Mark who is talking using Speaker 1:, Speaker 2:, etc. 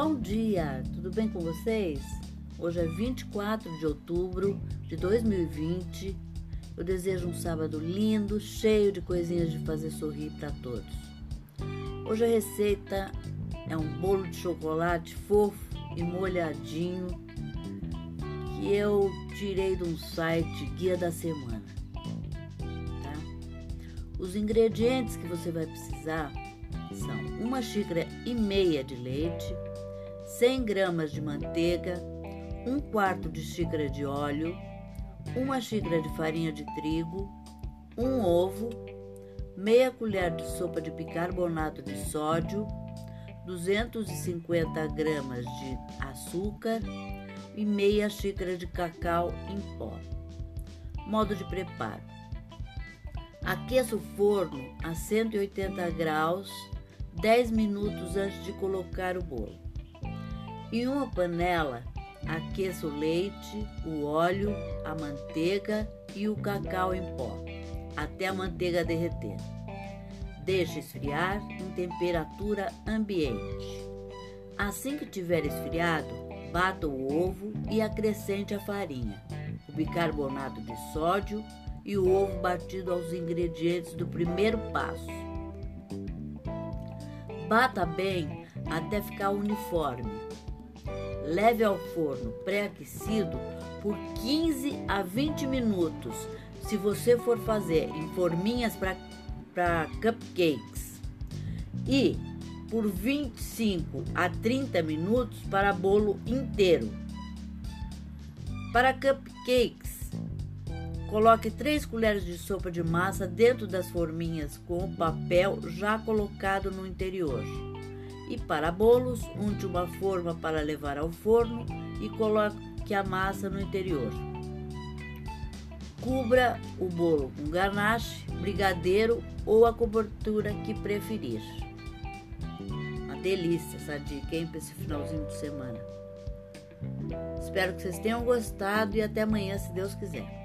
Speaker 1: Bom dia, tudo bem com vocês? Hoje é 24 de outubro de 2020. Eu desejo um sábado lindo, cheio de coisinhas de fazer sorrir para todos. Hoje a receita é um bolo de chocolate fofo e molhadinho que eu tirei de um site Guia da Semana. Tá? Os ingredientes que você vai precisar são uma xícara e meia de leite, 100 gramas de manteiga, um quarto de xícara de óleo, uma xícara de farinha de trigo, um ovo, meia colher de sopa de bicarbonato de sódio, 250 gramas de açúcar e meia xícara de cacau em pó. Modo de preparo: aqueça o forno a 180 graus 10 minutos antes de colocar o bolo. Em uma panela, aqueça o leite, o óleo, a manteiga e o cacau em pó, até a manteiga derreter. Deixe esfriar em temperatura ambiente. Assim que tiver esfriado, bata o ovo e acrescente a farinha, o bicarbonato de sódio e o ovo batido aos ingredientes do primeiro passo. Bata bem até ficar uniforme Leve ao forno pré-aquecido por 15 a 20 minutos, se você for fazer em forminhas para cupcakes, e por 25 a 30 minutos para bolo inteiro. Para cupcakes, coloque 3 colheres de sopa de massa dentro das forminhas com o papel já colocado no interior. E para bolos, unte uma forma para levar ao forno e coloque a massa no interior. Cubra o bolo com ganache, brigadeiro ou a cobertura que preferir. Uma delícia essa dica, hein, para esse finalzinho de semana. Espero que vocês tenham gostado e até amanhã, se Deus quiser.